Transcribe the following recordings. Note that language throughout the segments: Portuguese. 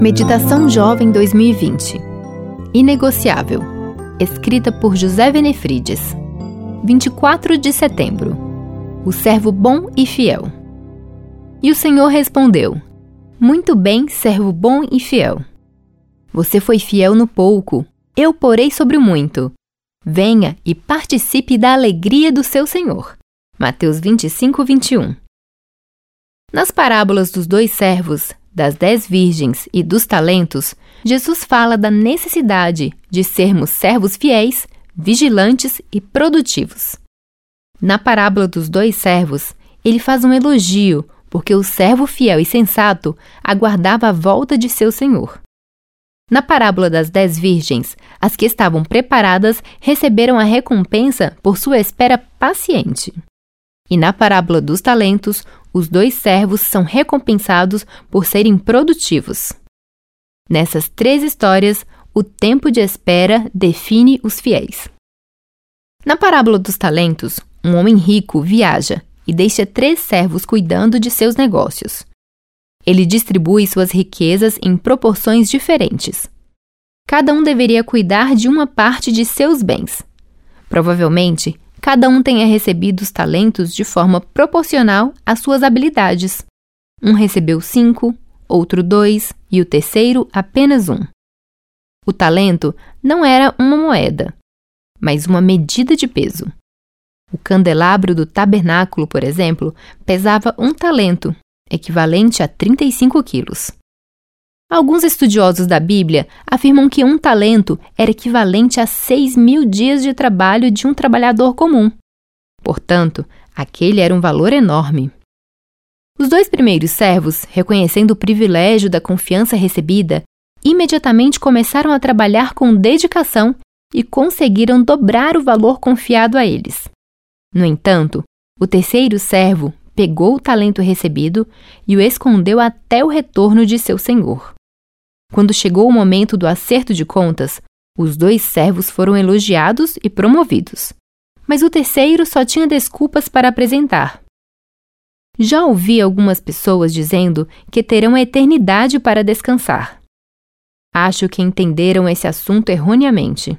Meditação Jovem 2020 Inegociável. Escrita por José Benefrides 24 de setembro. O servo bom e fiel. E o Senhor respondeu Muito bem, servo bom e fiel. Você foi fiel no pouco, eu porei sobre o muito. Venha e participe da alegria do seu Senhor. Mateus 25, 21 Nas parábolas dos dois servos, das dez virgens e dos talentos, Jesus fala da necessidade de sermos servos fiéis, vigilantes e produtivos. Na parábola dos dois servos, ele faz um elogio porque o servo fiel e sensato aguardava a volta de seu senhor. Na parábola das dez virgens, as que estavam preparadas receberam a recompensa por sua espera paciente. E na parábola dos talentos, os dois servos são recompensados por serem produtivos. Nessas três histórias, o tempo de espera define os fiéis. Na parábola dos talentos, um homem rico viaja e deixa três servos cuidando de seus negócios. Ele distribui suas riquezas em proporções diferentes. Cada um deveria cuidar de uma parte de seus bens. Provavelmente, cada um tenha recebido os talentos de forma proporcional às suas habilidades. Um recebeu cinco, outro dois e o terceiro apenas um. O talento não era uma moeda, mas uma medida de peso. O candelabro do tabernáculo, por exemplo, pesava um talento, equivalente a 35 quilos. Alguns estudiosos da Bíblia afirmam que um talento era equivalente a 6 mil dias de trabalho de um trabalhador comum. Portanto, aquele era um valor enorme. Os dois primeiros servos, reconhecendo o privilégio da confiança recebida, imediatamente começaram a trabalhar com dedicação e conseguiram dobrar o valor confiado a eles. No entanto, o terceiro servo pegou o talento recebido e o escondeu até o retorno de seu senhor. Quando chegou o momento do acerto de contas, os dois servos foram elogiados e promovidos. Mas o terceiro só tinha desculpas para apresentar. Já ouvi algumas pessoas dizendo que terão a eternidade para descansar. Acho que entenderam esse assunto erroneamente.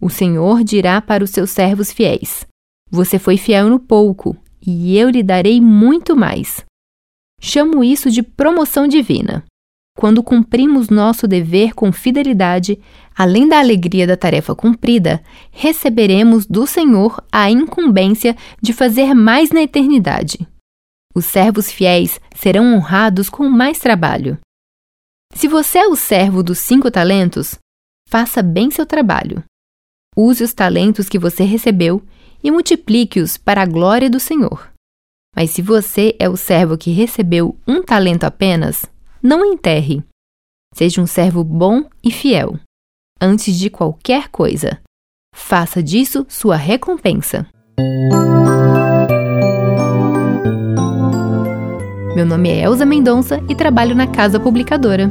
O Senhor dirá para os seus servos fiéis: Você foi fiel no pouco, e eu lhe darei muito mais. Chamo isso de promoção divina. Quando cumprimos nosso dever com fidelidade, além da alegria da tarefa cumprida, receberemos do Senhor a incumbência de fazer mais na eternidade. Os servos fiéis serão honrados com mais trabalho. Se você é o servo dos cinco talentos, faça bem seu trabalho. Use os talentos que você recebeu e multiplique-os para a glória do Senhor. Mas se você é o servo que recebeu um talento apenas, não enterre. Seja um servo bom e fiel. Antes de qualquer coisa, faça disso sua recompensa. Meu nome é Elza Mendonça e trabalho na Casa Publicadora.